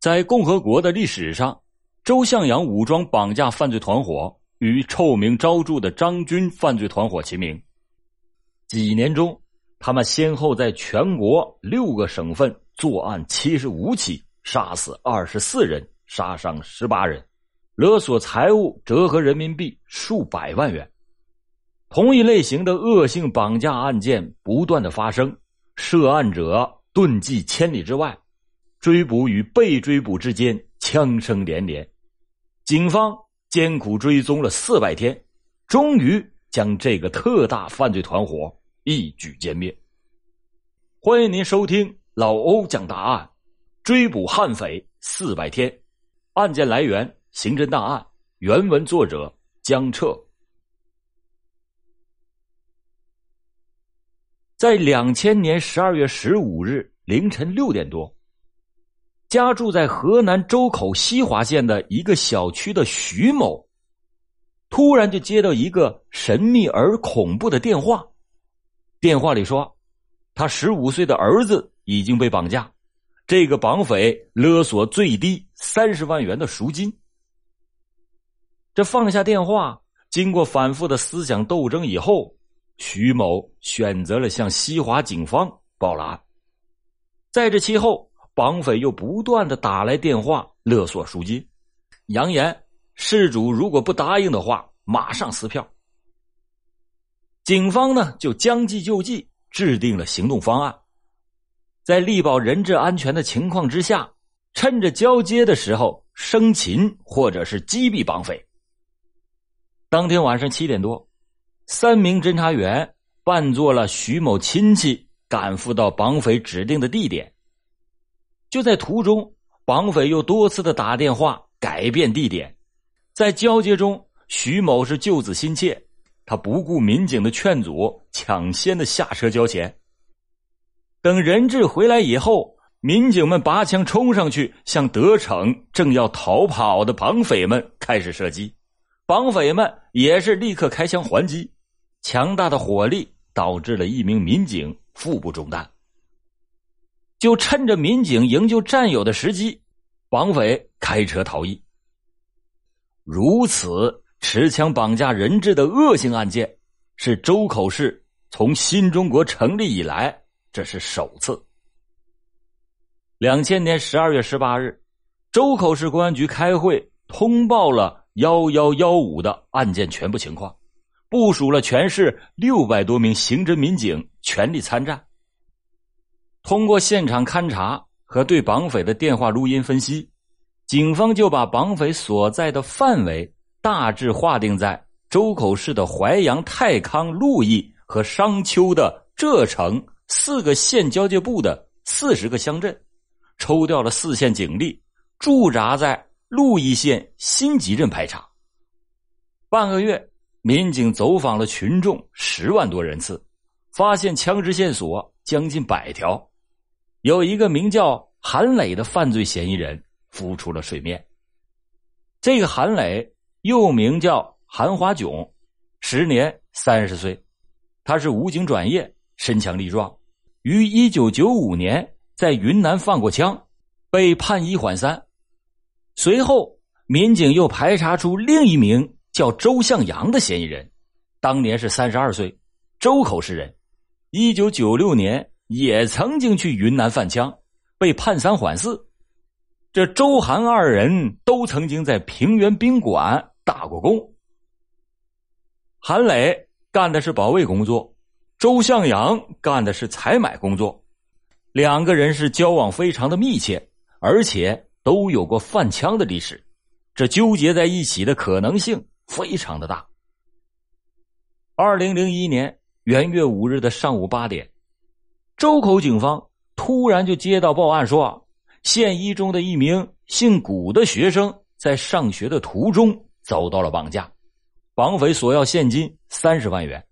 在共和国的历史上，周向阳武装绑架犯罪团伙与臭名昭著的张军犯罪团伙齐名。几年中，他们先后在全国六个省份作案七十五起，杀死二十四人，杀伤十八人，勒索财物折合人民币数百万元。同一类型的恶性绑架案件不断的发生，涉案者遁迹千里之外。追捕与被追捕之间枪声连连，警方艰苦追踪了四百天，终于将这个特大犯罪团伙一举歼灭。欢迎您收听老欧讲大案，追捕悍匪四百天。案件来源：刑侦档案，原文作者江澈。在两千年十二月十五日凌晨六点多。家住在河南周口西华县的一个小区的徐某，突然就接到一个神秘而恐怖的电话。电话里说，他十五岁的儿子已经被绑架，这个绑匪勒索最低三十万元的赎金。这放下电话，经过反复的思想斗争以后，徐某选择了向西华警方报了案。在这其后。绑匪又不断的打来电话勒索赎金，扬言事主如果不答应的话，马上撕票。警方呢就将计就计，制定了行动方案，在力保人质安全的情况之下，趁着交接的时候生擒或者是击毙绑匪。当天晚上七点多，三名侦查员扮作了徐某亲戚，赶赴到绑匪指定的地点。就在途中，绑匪又多次的打电话改变地点，在交接中，徐某是救子心切，他不顾民警的劝阻，抢先的下车交钱。等人质回来以后，民警们拔枪冲上去，向得逞正要逃跑的绑匪们开始射击，绑匪们也是立刻开枪还击，强大的火力导致了一名民警腹部中弹。就趁着民警营救战友的时机，绑匪开车逃逸。如此持枪绑架人质的恶性案件，是周口市从新中国成立以来这是首次。两千年十二月十八日，周口市公安局开会通报了幺幺幺五的案件全部情况，部署了全市六百多名刑侦民警全力参战。通过现场勘查和对绑匪的电话录音分析，警方就把绑匪所在的范围大致划定在周口市的淮阳、太康、鹿邑和商丘的浙城四个县交界部的四十个乡镇，抽调了四县警力驻扎在鹿邑县新集镇排查。半个月，民警走访了群众十万多人次，发现枪支线索将近百条。有一个名叫韩磊的犯罪嫌疑人浮出了水面。这个韩磊又名叫韩华炯，时年三十岁，他是武警转业，身强力壮，于一九九五年在云南放过枪，被判一缓三。随后，民警又排查出另一名叫周向阳的嫌疑人，当年是三十二岁，周口市人，一九九六年。也曾经去云南贩枪，被判三缓四。这周韩二人都曾经在平原宾馆打过工。韩磊干的是保卫工作，周向阳干的是采买工作，两个人是交往非常的密切，而且都有过贩枪的历史，这纠结在一起的可能性非常的大。二零零一年元月五日的上午八点。周口警方突然就接到报案，说县一中的一名姓古的学生在上学的途中遭到了绑架，绑匪索要现金三十万元。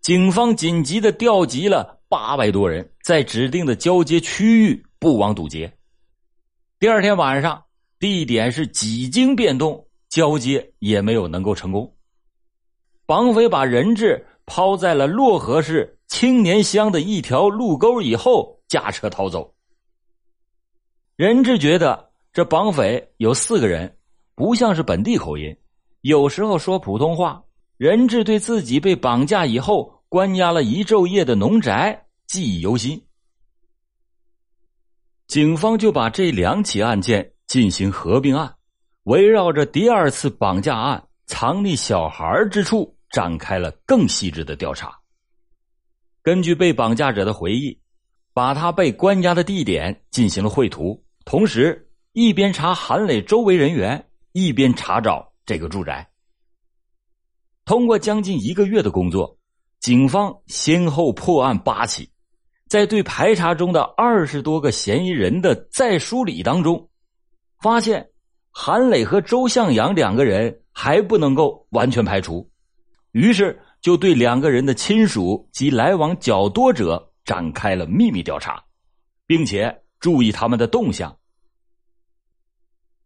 警方紧急的调集了八百多人，在指定的交接区域布网堵截。第二天晚上，地点是几经变动，交接也没有能够成功。绑匪把人质抛在了漯河市。青年乡的一条路沟以后，驾车逃走。人质觉得这绑匪有四个人，不像是本地口音，有时候说普通话。人质对自己被绑架以后关押了一昼夜的农宅记忆犹新，警方就把这两起案件进行合并案，围绕着第二次绑架案藏匿小孩之处展开了更细致的调查。根据被绑架者的回忆，把他被关押的地点进行了绘图，同时一边查韩磊周围人员，一边查找这个住宅。通过将近一个月的工作，警方先后破案八起，在对排查中的二十多个嫌疑人的再梳理当中，发现韩磊和周向阳两个人还不能够完全排除，于是就对两个人的亲属及来往较多者展开了秘密调查，并且注意他们的动向。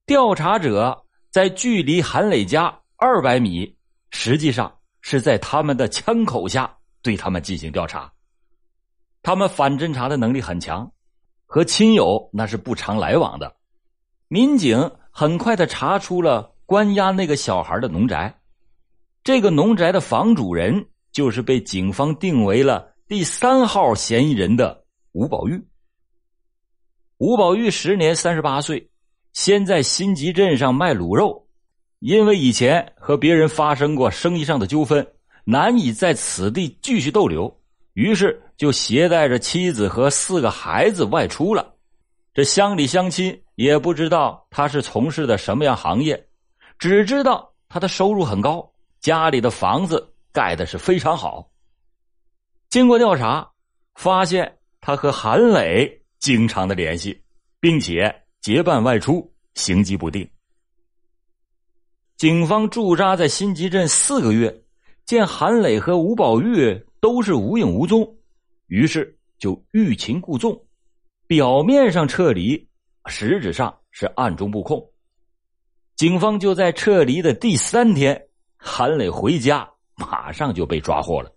调查者在距离韩磊家二百米。实际上是在他们的枪口下对他们进行调查，他们反侦查的能力很强，和亲友那是不常来往的。民警很快的查出了关押那个小孩的农宅，这个农宅的房主人就是被警方定为了第三号嫌疑人的吴宝玉。吴宝玉时年三十八岁，先在新集镇上卖卤肉。因为以前和别人发生过生意上的纠纷，难以在此地继续逗留，于是就携带着妻子和四个孩子外出了。这乡里乡亲也不知道他是从事的什么样行业，只知道他的收入很高，家里的房子盖的是非常好。经过调查，发现他和韩磊经常的联系，并且结伴外出，行迹不定。警方驻扎在新集镇四个月，见韩磊和吴宝玉都是无影无踪，于是就欲擒故纵，表面上撤离，实质上是暗中布控。警方就在撤离的第三天，韩磊回家，马上就被抓获了。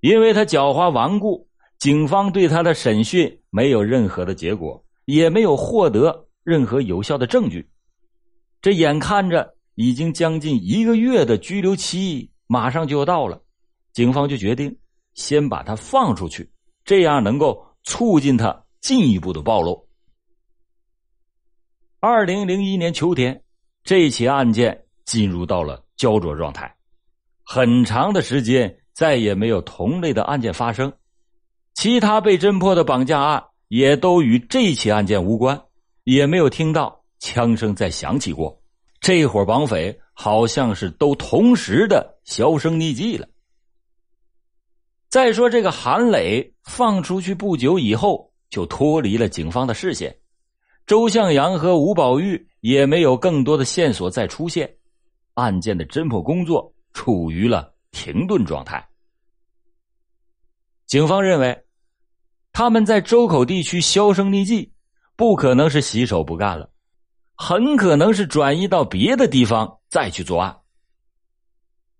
因为他狡猾顽固，警方对他的审讯没有任何的结果，也没有获得任何有效的证据。这眼看着。已经将近一个月的拘留期马上就要到了，警方就决定先把他放出去，这样能够促进他进一步的暴露。二零零一年秋天，这起案件进入到了焦灼状态，很长的时间再也没有同类的案件发生，其他被侦破的绑架案也都与这起案件无关，也没有听到枪声再响起过。这伙绑匪好像是都同时的销声匿迹了。再说，这个韩磊放出去不久以后，就脱离了警方的视线。周向阳和吴宝玉也没有更多的线索再出现，案件的侦破工作处于了停顿状态。警方认为，他们在周口地区销声匿迹，不可能是洗手不干了。很可能是转移到别的地方再去作案。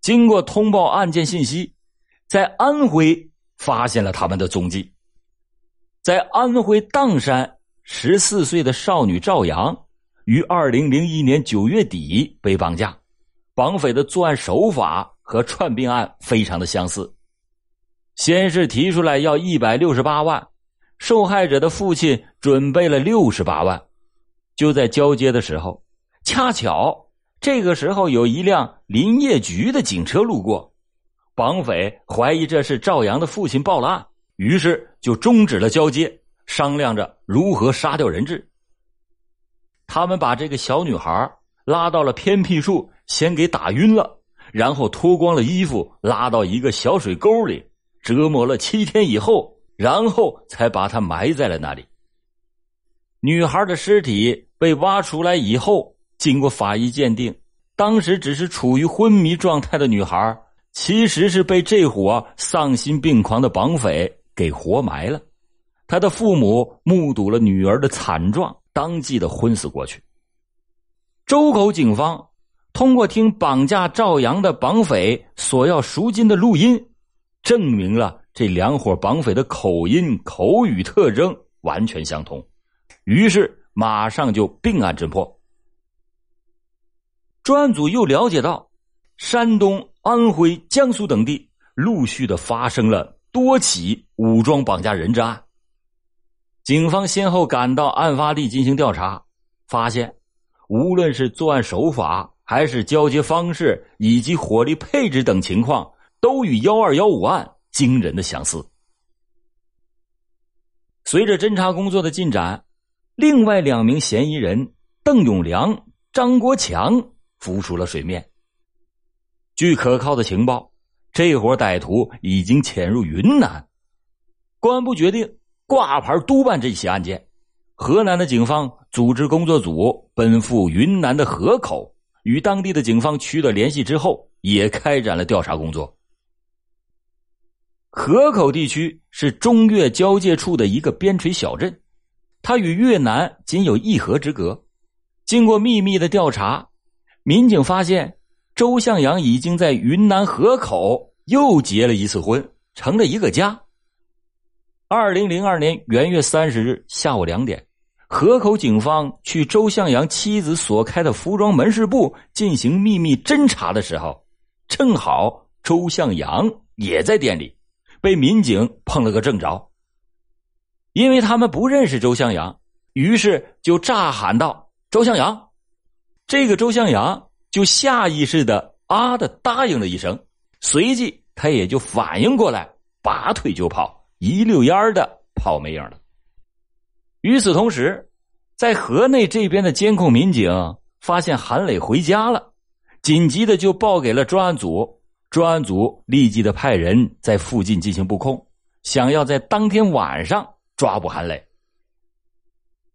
经过通报案件信息，在安徽发现了他们的踪迹。在安徽砀山，十四岁的少女赵阳于二零零一年九月底被绑架，绑匪的作案手法和串并案非常的相似。先是提出来要一百六十八万，受害者的父亲准备了六十八万。就在交接的时候，恰巧这个时候有一辆林业局的警车路过，绑匪怀疑这是赵阳的父亲报了案，于是就终止了交接，商量着如何杀掉人质。他们把这个小女孩拉到了偏僻处，先给打晕了，然后脱光了衣服拉到一个小水沟里，折磨了七天以后，然后才把她埋在了那里。女孩的尸体。被挖出来以后，经过法医鉴定，当时只是处于昏迷状态的女孩，其实是被这伙丧心病狂的绑匪给活埋了。他的父母目睹了女儿的惨状，当即的昏死过去。周口警方通过听绑架赵阳的绑匪索要赎金的录音，证明了这两伙绑匪的口音、口语特征完全相同，于是。马上就并案侦破。专案组又了解到，山东、安徽、江苏等地陆续的发生了多起武装绑架人质案。警方先后赶到案发地进行调查，发现无论是作案手法，还是交接方式以及火力配置等情况，都与幺二幺五案惊人的相似。随着侦查工作的进展，另外两名嫌疑人邓永良、张国强浮出了水面。据可靠的情报，这伙歹徒已经潜入云南。公安部决定挂牌督办这起案件。河南的警方组织工作组奔赴云南的河口，与当地的警方取得联系之后，也开展了调查工作。河口地区是中越交界处的一个边陲小镇，它与越南仅有一河之隔。经过秘密的调查，民警发现周向阳已经在云南河口又结了一次婚，成了一个家。二零零二年元月三十日下午两点，河口警方去周向阳妻子所开的服装门市部进行秘密侦查的时候，正好周向阳也在店里。被民警碰了个正着，因为他们不认识周向阳，于是就炸喊道：“周向阳！”这个周向阳就下意识的啊的答应了一声，随即他也就反应过来，拔腿就跑，一溜烟的跑没影了。与此同时，在河内这边的监控民警发现韩磊回家了，紧急的就报给了专案组。专案组立即的派人在附近进行布控，想要在当天晚上抓捕韩磊。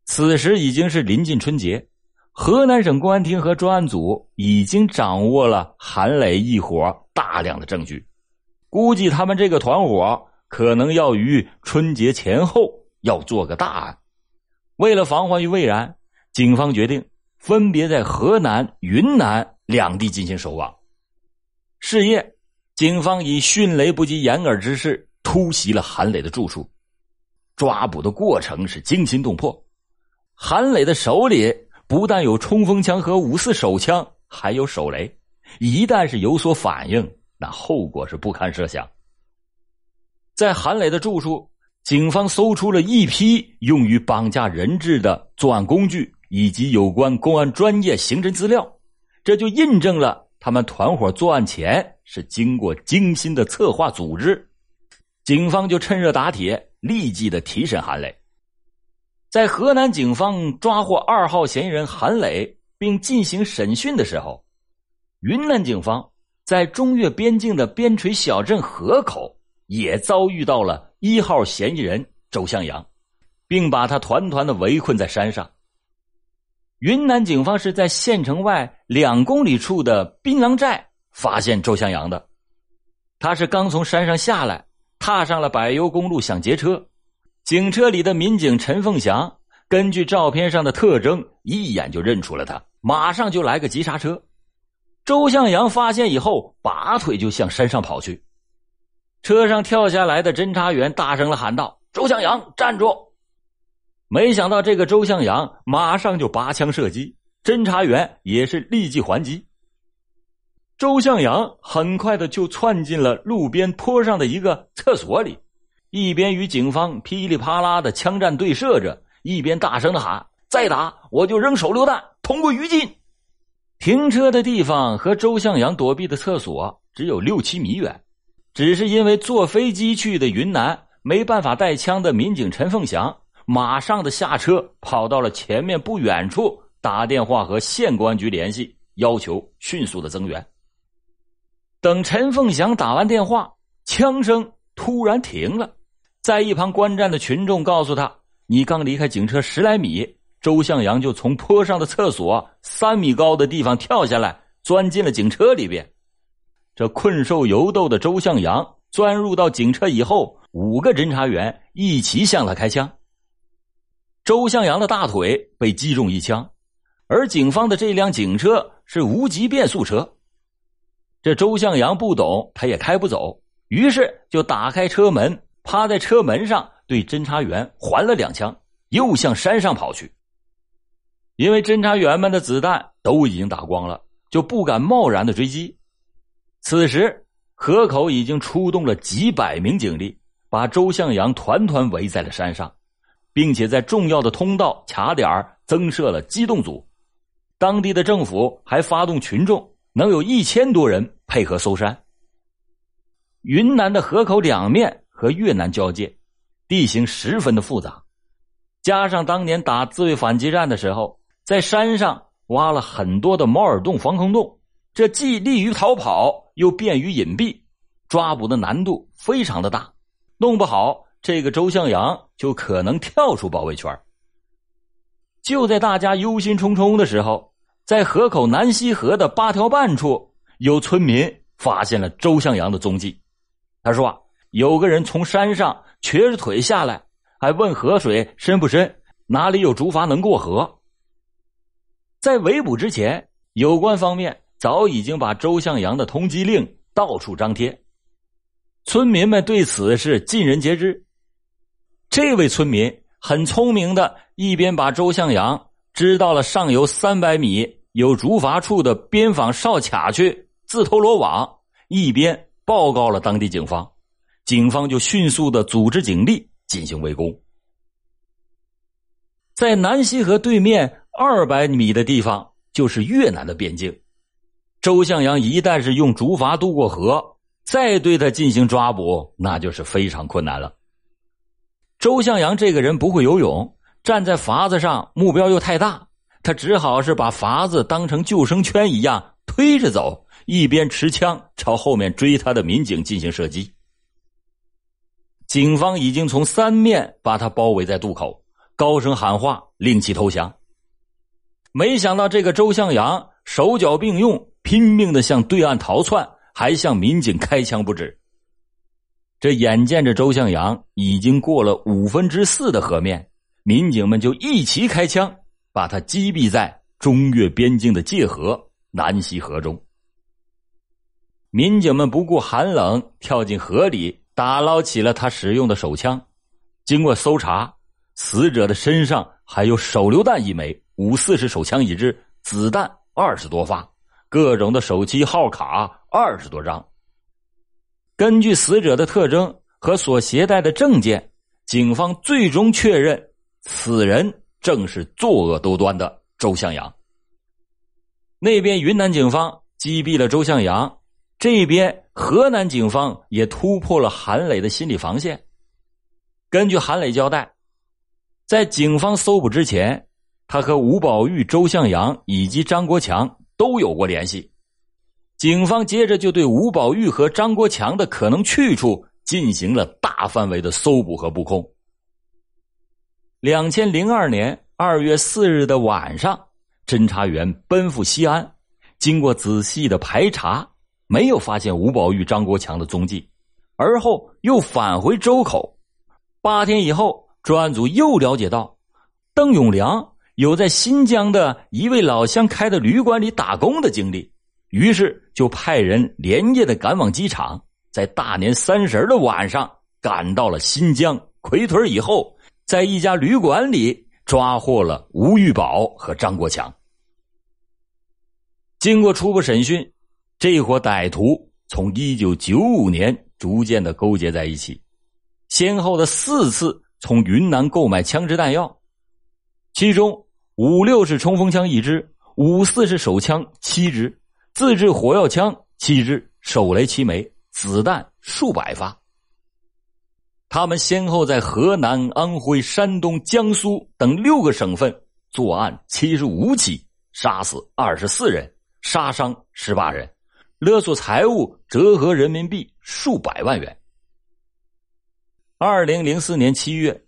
此时已经是临近春节，河南省公安厅和专案组已经掌握了韩磊一伙大量的证据，估计他们这个团伙可能要于春节前后要做个大案。为了防患于未然，警方决定分别在河南、云南两地进行守望。事夜，警方以迅雷不及掩耳之势突袭了韩磊的住处，抓捕的过程是惊心动魄。韩磊的手里不但有冲锋枪和五四手枪，还有手雷，一旦是有所反应，那后果是不堪设想。在韩磊的住处，警方搜出了一批用于绑架人质的作案工具以及有关公安专业刑侦资料，这就印证了。他们团伙作案前是经过精心的策划组织，警方就趁热打铁，立即的提审韩磊。在河南警方抓获二号嫌疑人韩磊并进行审讯的时候，云南警方在中越边境的边陲小镇河口也遭遇到了一号嫌疑人周向阳，并把他团团的围困在山上。云南警方是在县城外两公里处的槟榔寨发现周向阳的，他是刚从山上下来，踏上了柏油公路想劫车，警车里的民警陈凤祥根据照片上的特征一眼就认出了他，马上就来个急刹车。周向阳发现以后，拔腿就向山上跑去，车上跳下来的侦查员大声的喊道：“周向阳，站住！”没想到这个周向阳马上就拔枪射击，侦查员也是立即还击。周向阳很快的就窜进了路边坡上的一个厕所里，一边与警方噼里啪啦的枪战对射着，一边大声的喊：“再打我就扔手榴弹，同归于尽！”停车的地方和周向阳躲避的厕所只有六七米远，只是因为坐飞机去的云南没办法带枪的民警陈凤祥。马上的下车，跑到了前面不远处，打电话和县公安局联系，要求迅速的增援。等陈凤祥打完电话，枪声突然停了，在一旁观战的群众告诉他：“你刚离开警车十来米，周向阳就从坡上的厕所三米高的地方跳下来，钻进了警车里边。这困兽犹斗的周向阳钻入到警车以后，五个侦查员一起向他开枪。”周向阳的大腿被击中一枪，而警方的这辆警车是无级变速车。这周向阳不懂，他也开不走，于是就打开车门，趴在车门上对侦查员还了两枪，又向山上跑去。因为侦查员们的子弹都已经打光了，就不敢贸然的追击。此时，河口已经出动了几百名警力，把周向阳团团围在了山上，并且在重要的通道卡点增设了机动组。当地的政府还发动群众，能有一千多人配合搜山。云南的河口两面和越南交界，地形十分的复杂，加上当年打自卫反击战的时候，在山上挖了很多的猫耳洞、防空洞，这既利于逃跑，又便于隐蔽，抓捕的难度非常的大。弄不好，这个周向阳就可能跳出保卫圈。就在大家忧心忡忡的时候，在河口南溪河的八条半处，有村民发现了周向阳的踪迹。他说：“啊，有个人从山上瘸着腿下来，还问河水深不深，哪里有竹筏能过河。”在围捕之前，有关方面早已经把周向阳的通缉令到处张贴，村民们对此是尽人皆知。这位村民很聪明的，一边把周向阳支到了上游三百米有竹筏处的边防哨卡去自投罗网，一边。报告了当地警方，警方就迅速的组织警力进行围攻。在南溪河对面二百米的地方，就是越南的边境。周向阳一旦是用竹筏渡过河，再对他进行抓捕，那就是非常困难了。周向阳这个人不会游泳，站在筏子上目标又太大，他只好是把筏子当成救生圈一样推着走。一边持枪朝后面追他的民警进行射击，警方已经从三面把他包围在渡口，高声喊话令其投降。没想到这个周向阳手脚并用，拼命的向对岸逃窜，还向民警开枪不止。这眼见着周向阳已经过了五分之四的河面，民警们就一齐开枪，把他击毙在中越边境的界河南溪河中。民警们不顾寒冷，跳进河里打捞起了他使用的手枪。经过搜查，死者的身上还有手榴弹一枚、五四式手枪一支、子弹二十多发、各种的手机号卡二十多张。根据死者的特征和所携带的证件，警方最终确认此人正是作恶多端的周向阳。那边云南警方击毙了周向阳。这边河南警方也突破了韩磊的心理防线。根据韩磊交代，在警方搜捕之前，他和吴宝玉、周向阳以及张国强都有过联系。警方接着就对吴宝玉和张国强的可能去处进行了大范围的搜捕和布控。两千零二年二月四日的晚上，侦查员奔赴西安，经过仔细的排查。没有发现吴宝玉、张国强的踪迹，而后又返回周口。八天以后，专案组又了解到，邓永良有在新疆的一位老乡开的旅馆里打工的经历，于是就派人连夜的赶往机场，在大年三十的晚上赶到了新疆奎屯以后，在一家旅馆里抓获了吴玉宝和张国强。经过初步审讯。这伙歹徒从一九九五年逐渐的勾结在一起，先后的四次从云南购买枪支弹药，其中五六式冲锋枪一支，五四式手枪七支，自制火药枪七支，手雷七枚，子弹数百发。他们先后在河南、安徽、山东、江苏等六个省份作案七十五起，杀死二十四人，杀伤十八人。勒索财物折合人民币数百万元。二零零四年七月，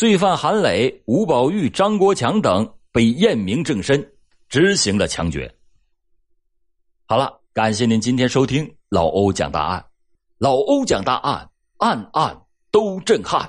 罪犯韩磊、吴宝玉、张国强等被验明正身，执行了枪决。好了，感谢您今天收听老欧讲大案，老欧讲大案，案案都震撼。